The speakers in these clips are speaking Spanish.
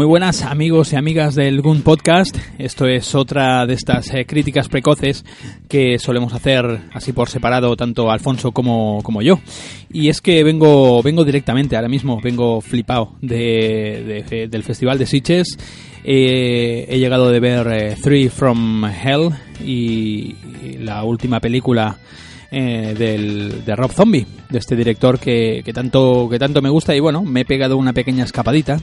Muy buenas amigos y amigas del Gun Podcast. Esto es otra de estas eh, críticas precoces que solemos hacer así por separado tanto Alfonso como, como yo. Y es que vengo, vengo directamente, ahora mismo vengo flipado de, de- del Festival de Sitges. Eh, he llegado de ver eh, Three from Hell y, la última película eh, del, de Rob Zombie, de este director que, que tanto, que tanto me gusta y bueno, me he pegado una pequeña escapadita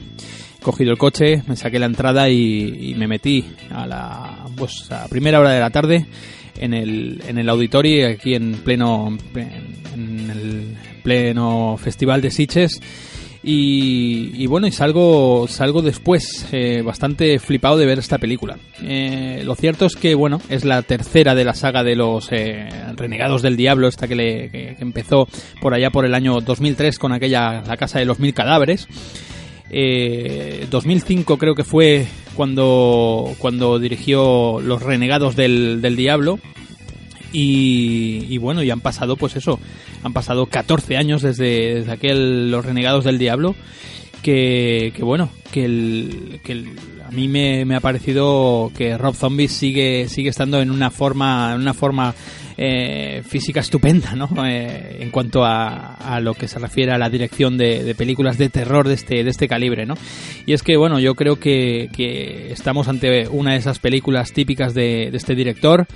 cogido el coche, me saqué la entrada y, me metí a la pues, a primera hora de la tarde en el, en el auditorio aquí en pleno en el pleno festival de Sitges. Y, y bueno y salgo salgo después eh, bastante flipado de ver esta película. Eh, lo cierto es que bueno es la tercera de la saga de los eh, renegados del diablo esta que, le, que- que empezó por allá por el año 2003 con aquella la casa de los mil cadáveres eh, 2005 creo que fue cuando, cuando dirigió Los Renegados del, del Diablo. Y, y bueno, y han pasado, pues eso, han pasado 14 años desde, desde aquel Los Renegados del Diablo. Que, que bueno, que, el, a mí me, me ha parecido que Rob Zombie sigue, sigue estando en una forma, en una forma eh, física estupenda, ¿no? Eh, en cuanto a, a lo que se refiere a la dirección de, de películas de terror de este, de este calibre, ¿no? Y es que, bueno, yo creo que, que estamos ante una de esas películas típicas de, de este director.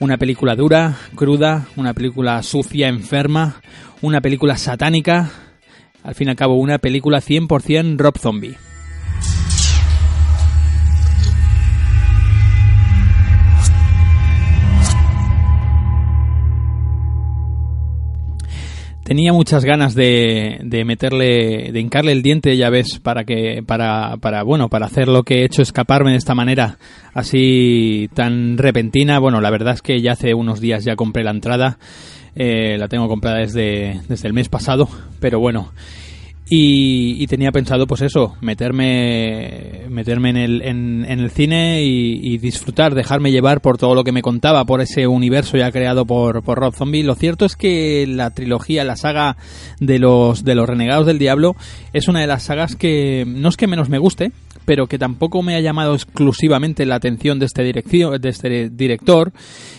Una película dura, cruda, una película sucia, enferma, una película satánica. Al fin y al cabo, una película 100% Rob Zombie. tenía muchas ganas de, de meterle, de hincarle el diente, ya ves, para que, para, para, bueno, para hacer lo que he hecho, escaparme de esta manera así tan repentina. Bueno, la verdad es que ya hace unos días ya compré la entrada, eh, la tengo comprada desde, desde el mes pasado, pero bueno. Y, tenía pensado, pues eso, meterme, meterme en el, en, en el cine y, y disfrutar, dejarme llevar por todo lo que me contaba, por ese universo ya creado por, por Rob Zombie. Lo cierto es que la trilogía, la saga de los, de los Renegados del Diablo, es una de las sagas que no es que menos me guste, pero que tampoco me ha llamado exclusivamente la atención de este, de este director.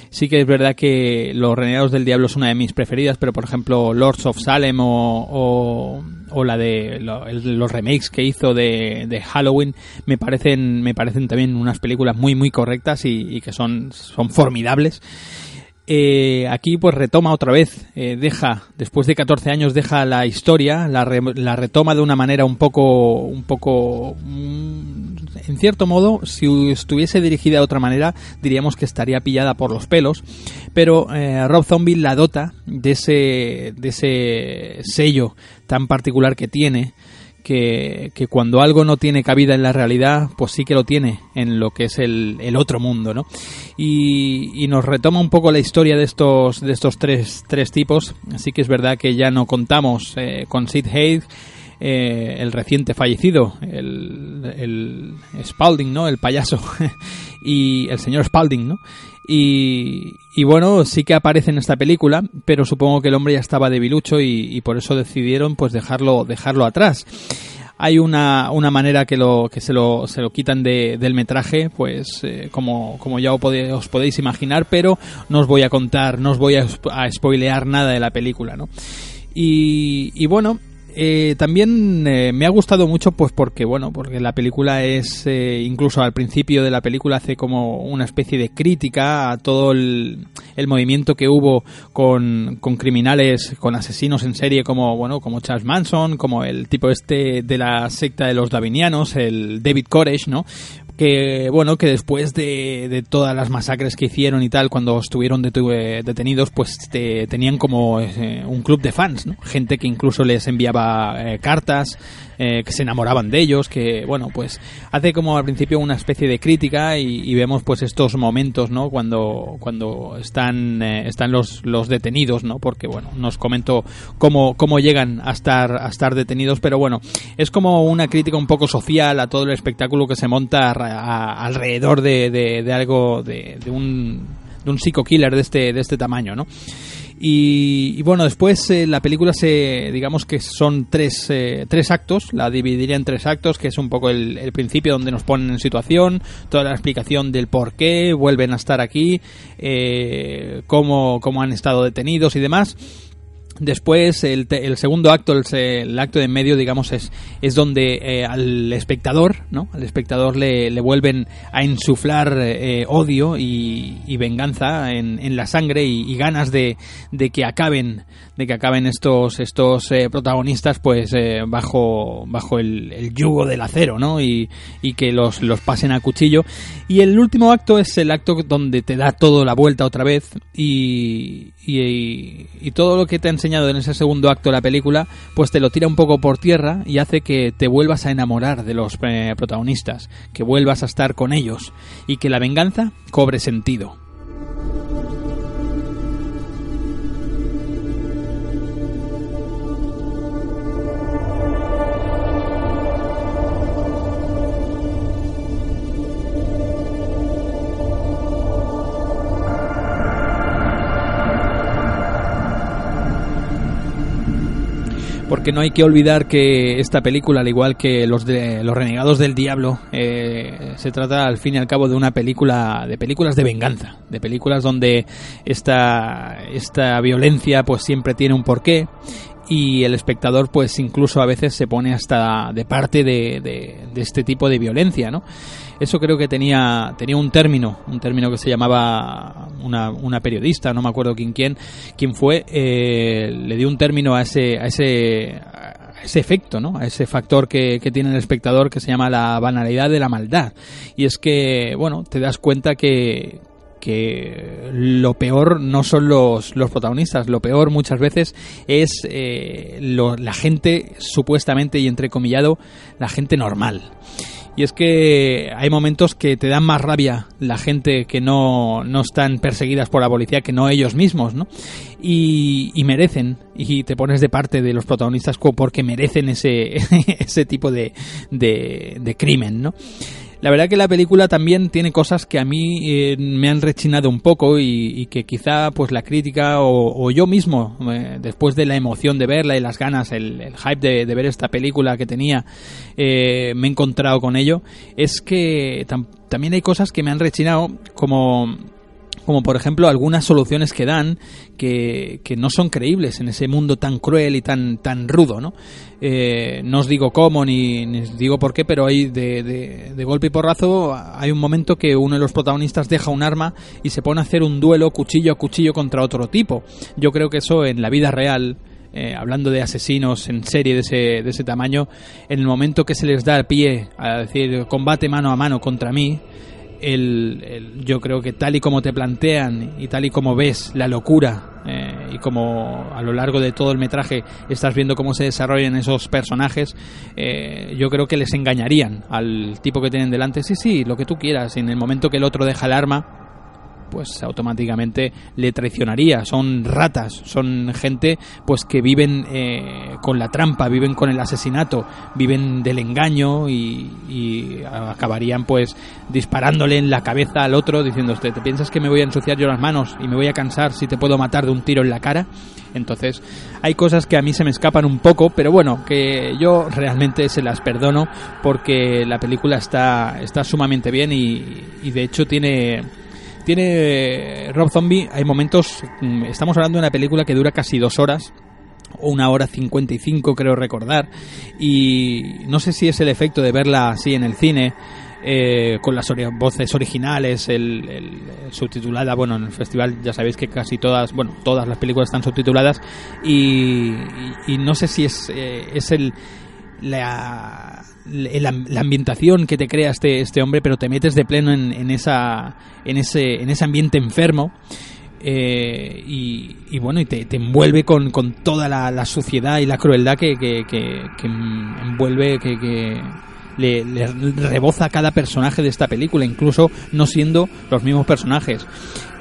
Sí que es verdad que Los Renegados del Diablo es una de mis preferidas, pero por ejemplo Lords of Salem o, o, la de los remakes que hizo de, de Halloween me parecen me parecen también unas películas muy muy correctas y, que son son formidables. Eh, aquí pues retoma otra vez, eh, deja, después de 14 años deja la historia, la, re- la retoma de una manera un poco, un poco, mm, en cierto modo, si estuviese dirigida de otra manera, diríamos que estaría pillada por los pelos, pero eh, Rob Zombie la dota de ese, de ese sello tan particular que tiene, que, que cuando algo no tiene cabida en la realidad, pues sí que lo tiene en lo que es el, el otro mundo, ¿no? Y, y nos retoma un poco la historia de estos, de estos tres, tres tipos. Así que es verdad que ya no contamos eh, con Sid Haig, eh, el reciente fallecido, el, el Spalding, ¿no? El payaso. y el señor Spalding, ¿no? Y, y bueno, sí que aparece en esta película, pero supongo que el hombre ya estaba debilucho y, por eso decidieron pues dejarlo, dejarlo atrás. Hay una, una manera que, lo, que se, lo, se lo quitan de- del metraje, pues eh, como, como ya os podéis imaginar, pero no os voy a contar, no os voy a, a spoilear nada de la película, ¿no? Y, y bueno, eh, también eh, me ha gustado mucho pues porque bueno porque la película es eh, incluso al principio de la película hace como una especie de crítica a todo el, el movimiento que hubo con, con criminales con asesinos en serie como bueno como Charles Manson como el tipo este de la secta de los davinianos el David Koresh no que bueno que después de, de, todas las masacres que hicieron y tal cuando estuvieron detenidos pues tenían como eh, un club de fans ¿no? gente que incluso les enviaba eh, cartas eh, que se enamoraban de ellos que bueno pues hace como al principio una especie de crítica y, vemos pues estos momentos no cuando cuando están están los, los detenidos no porque bueno nos comento cómo cómo llegan a estar a estar detenidos pero bueno es como una crítica un poco social a todo el espectáculo que se monta alrededor de, de, algo, de, de, un, de un psico killer de este, de este tamaño, ¿no? Y, bueno, después eh, la película se, digamos que son tres, eh, tres actos, la dividiría en tres actos, que es un poco el, el, principio donde nos ponen en situación, toda la explicación del por qué vuelven a estar aquí, eh, cómo, cómo han estado detenidos y demás Después, el, el, segundo acto, el, acto de en medio, digamos, es, es donde eh, al espectador, ¿no? Al espectador le, le vuelven a insuflar eh, odio y, venganza en, en la sangre y, ganas de, de, que acaben de que acaben estos estos eh, protagonistas pues eh, bajo bajo el, el, yugo del acero no y, y que los, los pasen a cuchillo y el último acto es el acto donde te da todo la vuelta otra vez y, y, todo lo que te ha en ese segundo acto de la película pues te lo tira un poco por tierra y hace que te vuelvas a enamorar de los eh, protagonistas que vuelvas a estar con ellos y que la venganza cobre sentido porque no hay que olvidar que esta película, al igual que los de los renegados del diablo, eh, se trata al fin y al cabo de una película, de películas de venganza, de películas donde esta esta violencia pues siempre tiene un porqué y el espectador pues incluso a veces se pone hasta de parte de, de, este tipo de violencia, ¿no? Eso creo que tenía, tenía un término, un término que se llamaba una, una periodista, no me acuerdo quién quién, quién fue, eh, le dio un término a ese, a ese, ese efecto, ¿no? A ese factor que, que tiene el espectador que se llama la banalidad de la maldad. Y es que, bueno, te das cuenta que, que lo peor no son los, los protagonistas, lo peor muchas veces es eh, lo, la gente supuestamente y entrecomillado, la gente normal. Y es que hay momentos que te dan más rabia la gente que no, no están perseguidas por la policía que no ellos mismos, ¿no? Y, y merecen, y te pones de parte de los protagonistas porque merecen ese, ese tipo de, de, de crimen, ¿no? La verdad que la película también tiene cosas que a mí eh, me han rechinado un poco y, que quizá pues la crítica o, yo mismo, eh, después de la emoción de verla y las ganas, el, hype de, ver esta película que tenía, eh, me he encontrado con ello, es que tam también hay cosas que me han rechinado como como por ejemplo algunas soluciones que dan que, que, no son creíbles en ese mundo tan cruel y tan, tan rudo, ¿no? Eh, no os digo cómo ni, ni, os digo por qué, pero hay de, de, de, golpe y porrazo hay un momento que uno de los protagonistas deja un arma y se pone a hacer un duelo cuchillo a cuchillo contra otro tipo. Yo creo que eso en la vida real... Eh, hablando de asesinos en serie de ese, de ese tamaño, en el momento que se les da el pie a decir combate mano a mano contra mí, el, el, yo creo que tal y como te plantean y tal y como ves la locura eh, y como a lo largo de todo el metraje estás viendo cómo se desarrollan esos personajes, eh, yo creo que les engañarían al tipo que tienen delante. Sí, sí, lo que tú quieras. En el momento que el otro deja el arma, pues automáticamente le traicionaría. Son ratas, son gente pues que viven eh, con la trampa, viven con el asesinato, viven del engaño y, y, acabarían pues disparándole en la cabeza al otro diciendo ¿te piensas que me voy a ensuciar yo las manos y me voy a cansar si te puedo matar de un tiro en la cara? Entonces hay cosas que a mí se me escapan un poco, pero bueno, que yo realmente se las perdono porque la película está, está sumamente bien y, y de hecho tiene tiene Rob Zombie, hay momentos, mm, estamos hablando de una película que dura casi dos horas, o una hora cincuenta y cinco creo recordar, y no sé si es el efecto de verla así en el cine, eh, con las voces originales, el, subtitulada, bueno, en el festival ya sabéis que casi todas, bueno, todas las películas están subtituladas, y, y, y no sé si es, eh, es el la, la, ambientación que te crea este, este hombre, pero te metes de pleno en, en, esa, en, ese, en ese ambiente enfermo. Eh, y, bueno, y te, envuelve con, con toda la, suciedad y la crueldad que, que, que, que envuelve, que, que, le, reboza a cada personaje de esta película, incluso no siendo los mismos personajes.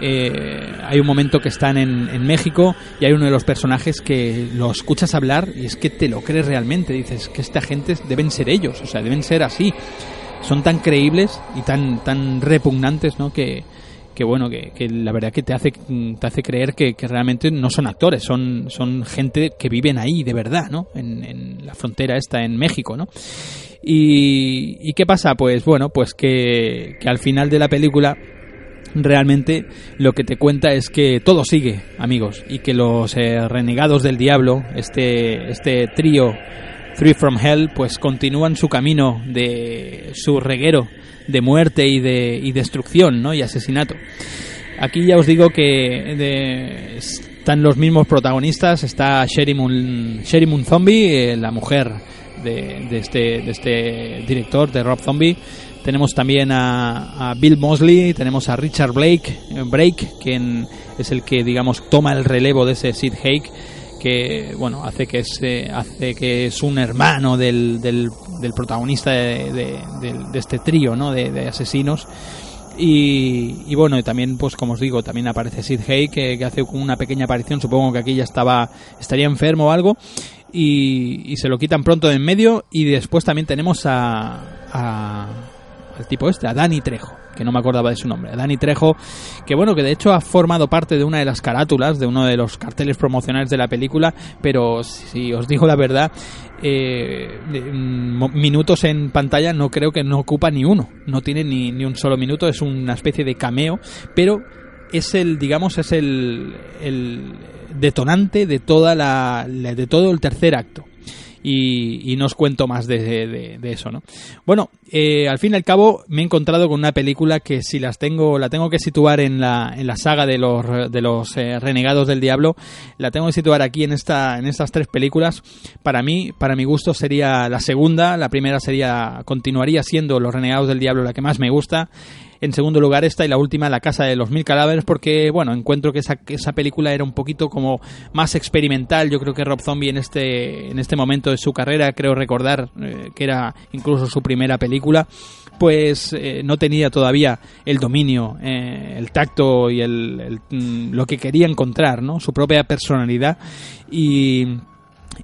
Eh, hay un momento que están en, México y hay uno de los personajes que lo escuchas hablar y es que te lo crees realmente. Dices que esta gente deben ser ellos, o sea, deben ser así. Son tan creíbles y tan, tan repugnantes, ¿no? Que, que bueno, que, la verdad que te hace, te hace creer que, realmente no son actores, son, son gente que viven ahí de verdad, ¿no? En, en la frontera esta en México, ¿no? Y, qué pasa? Pues bueno, pues que, al final de la película realmente lo que te cuenta es que todo sigue, amigos, y que los eh, renegados del diablo, este, este trío Three from Hell, pues continúan su camino de su reguero de muerte y de y destrucción, ¿no? Y asesinato. Aquí ya os digo que están los mismos protagonistas, está Sherry Moon, Sherry Moon Zombie, eh, la mujer de, este, de este director, de Rob Zombie. Tenemos también a, Bill Mosley, tenemos a Richard Blake, eh, Brake, quien es el que, digamos, toma el relevo de ese Sid Haig, que, bueno, hace que es, hace que es un hermano del, del, protagonista de, este trío, ¿no?, de, asesinos. Y, bueno, y también, pues como os digo, también aparece Sid Haig, que, que, hace una pequeña aparición, supongo que aquí ya estaba, estaría enfermo o algo, y, se lo quitan pronto de en medio. Y después también tenemos a, al tipo este, a Dani Trejo, que no me acordaba de su nombre, a Dani Trejo, que bueno, que de hecho ha formado parte de una de las carátulas, de uno de los carteles promocionales de la película, pero si os digo la verdad, eh, mm, minutos en pantalla no creo que no ocupa ni uno, no tiene ni, ni un solo minuto, es una especie de cameo, pero es el, digamos, es el detonante de toda la, de todo el tercer acto. Y, no os cuento más de, eso, ¿no? Bueno, eh, al fin y al cabo me he encontrado con una película que si las tengo, la tengo que situar en la, en la saga de los, de los eh, renegados del diablo, la tengo que situar aquí en esta, en estas tres películas. Para mí, para mi gusto sería la segunda, la primera sería, continuaría siendo Los renegados del diablo la que más me gusta. En segundo lugar esta y la última La Casa de los Mil Cadáveres porque, bueno, encuentro que esa, esa película era un poquito como más experimental. Yo creo que Rob Zombie en este, en este momento de su carrera, creo recordar eh, que era incluso su primera película, pues eh, no tenía todavía el dominio, eh, el tacto y el, mm, lo que quería encontrar, ¿no? Su propia personalidad y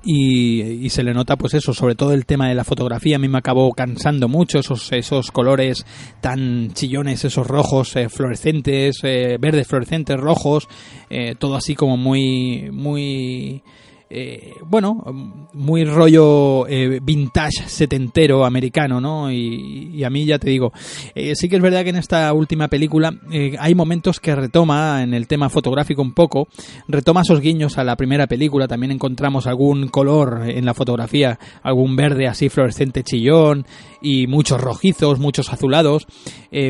y, se le nota pues eso sobre todo el tema de la fotografía. A mí me acabó cansando mucho esos esos colores tan chillones esos rojos eh, fluorescentes eh, verdes fluorescentes rojos eh, todo así como muy muy eh, bueno, muy rollo eh, vintage setentero americano, ¿no? Y, a mí ya te digo, eh, sí que es verdad que en esta última película hay momentos que retoma en el tema fotográfico un poco, retoma esos guiños a la primera película, también encontramos algún color en la fotografía, algún verde así fluorescente chillón y muchos rojizos, muchos azulados,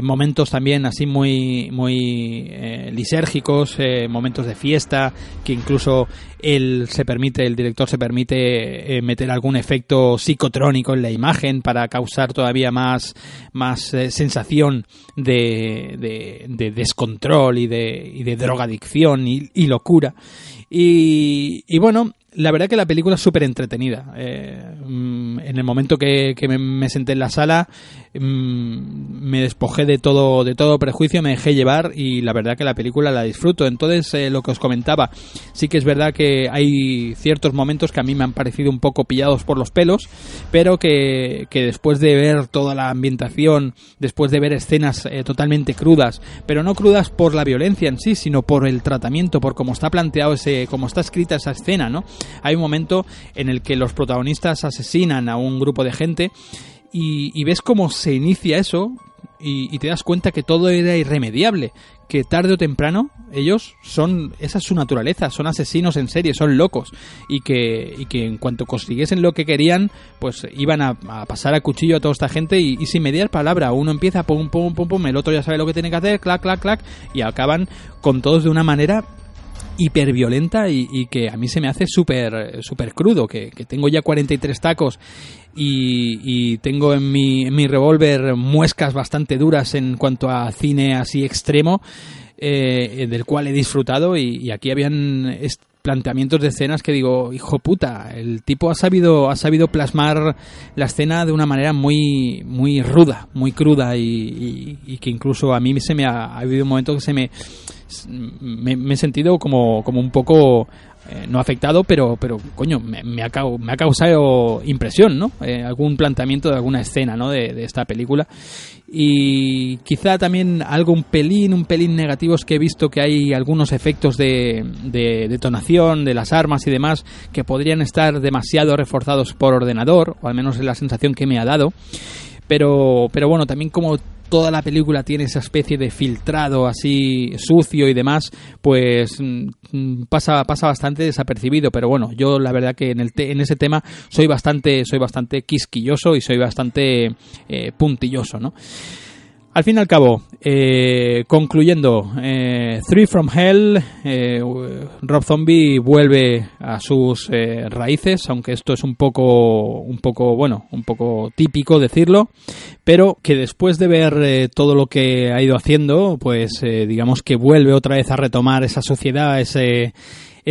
momentos también así muy, muy lisérgicos, momentos de fiesta, que incluso él se permite, el director se permite eh, meter algún efecto psicotrónico en la imagen para causar todavía más, más eh, sensación de, de, descontrol y de, y de drogadicción y, y locura. Y, y, bueno, la verdad que la película es súper entretenida. Eh, mm, en el momento que, me, senté en la sala, mm, me despojé de todo, de todo prejuicio, me dejé llevar y la verdad que la película la disfruto. Entonces, eh, lo que os comentaba, sí que es verdad que hay ciertos momentos que a mí me han parecido un poco pillados por los pelos, pero que, después de ver toda la ambientación, después de ver escenas eh, totalmente crudas, pero no crudas por la violencia en sí, sino por el tratamiento, por cómo está planteado ese, cómo está escrita esa escena, ¿no? hay un momento en el que los protagonistas asesinan a un grupo de gente y, ves cómo se inicia eso y, te das cuenta que todo era irremediable, que tarde o temprano ellos son, esa es su naturaleza, son asesinos en serie, son locos y que, y que en cuanto consiguiesen lo que querían, pues iban a, pasar a cuchillo a toda esta gente y, sin mediar palabra, uno empieza pum pum pum pum, el otro ya sabe lo que tiene que hacer, clac clac clac y acaban con todos de una manera hiperviolenta y, y que a mí se me hace súper súper crudo, que, tengo ya 43 tacos y, y tengo en mi, en mi revólver muescas bastante duras en cuanto a cine así extremo. Eh, del cual he disfrutado y, aquí habían planteamientos de escenas que digo, hijo puta, el tipo ha sabido, ha sabido plasmar la escena de una manera muy, muy ruda, muy cruda y, y, que incluso a mí se me ha habido un momento que se me, me, he sentido como, como un poco eh, no afectado, pero, pero coño, me, me, ha, me ha causado impresión, ¿no? Eh, algún planteamiento de alguna escena, ¿no? De, de, esta película. Y quizá también algo un pelín, un pelín negativos que he visto que hay algunos efectos de, de detonación de las armas y demás que podrían estar demasiado reforzados por ordenador, o al menos es la sensación que me ha dado. Pero, pero bueno, también como toda la película tiene esa especie de filtrado así sucio y demás, pues mm, pasa, pasa bastante desapercibido. Pero bueno, yo la verdad que en, el te en ese tema soy bastante, soy bastante quisquilloso y soy bastante eh, puntilloso, ¿no? Al fin y al cabo, eh, concluyendo, eh, Three from Hell, eh, Rob Zombie vuelve a sus eh, raíces, aunque esto es un poco, un poco, bueno, un poco típico decirlo, pero que después de ver todo lo que ha ido haciendo, pues digamos que vuelve otra vez a retomar esa sociedad, ese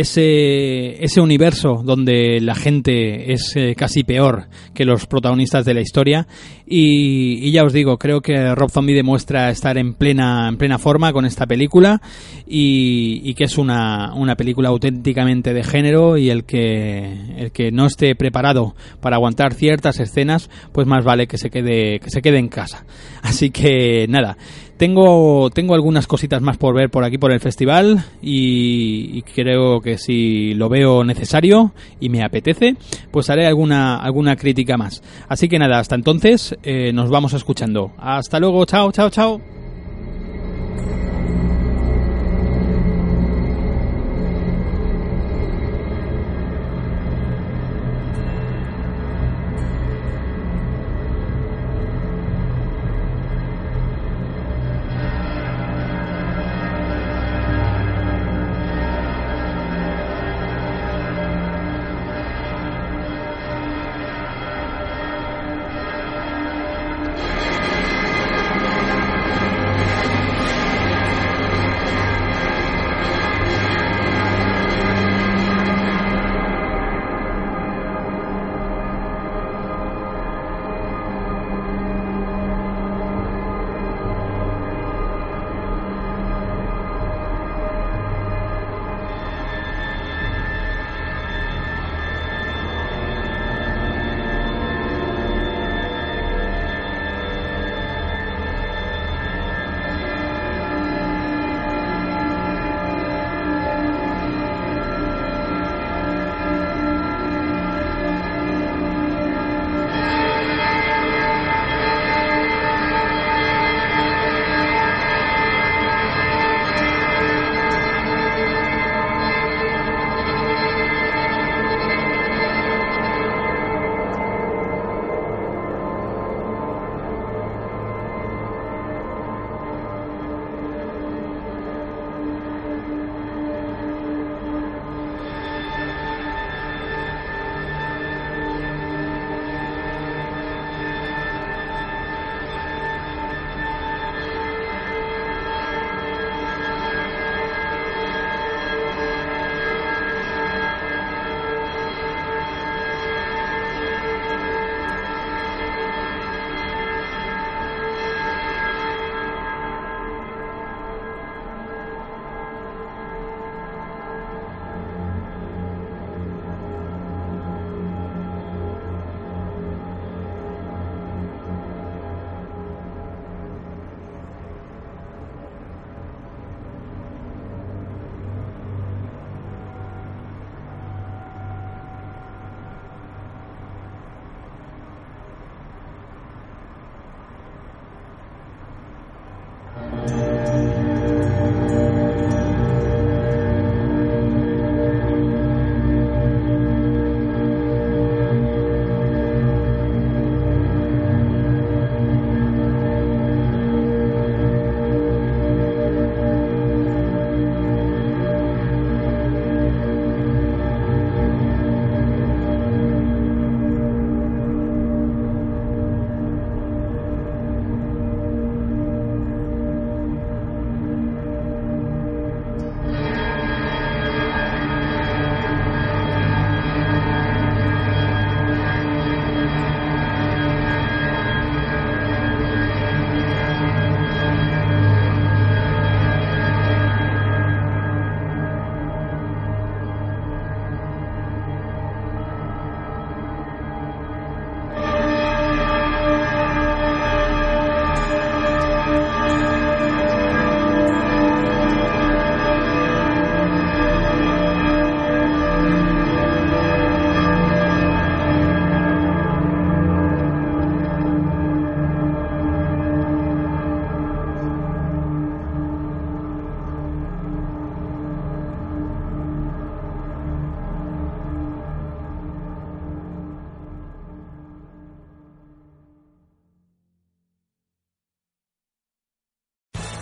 ese, ese universo donde la gente es eh, casi peor que los protagonistas de la historia y, y, ya os digo, creo que Rob Zombie demuestra estar en plena, en plena forma con esta película y, y que es una, una, película auténticamente de género y el que, el que no esté preparado para aguantar ciertas escenas, pues más vale que se quede, que se quede en casa. Así que nada, tengo, tengo algunas cositas más por ver por aquí por el festival y, y, creo que si lo veo necesario y me apetece, pues haré alguna, alguna crítica más. Así que nada, hasta entonces eh, nos vamos escuchando. Hasta luego, chao, chao, chao.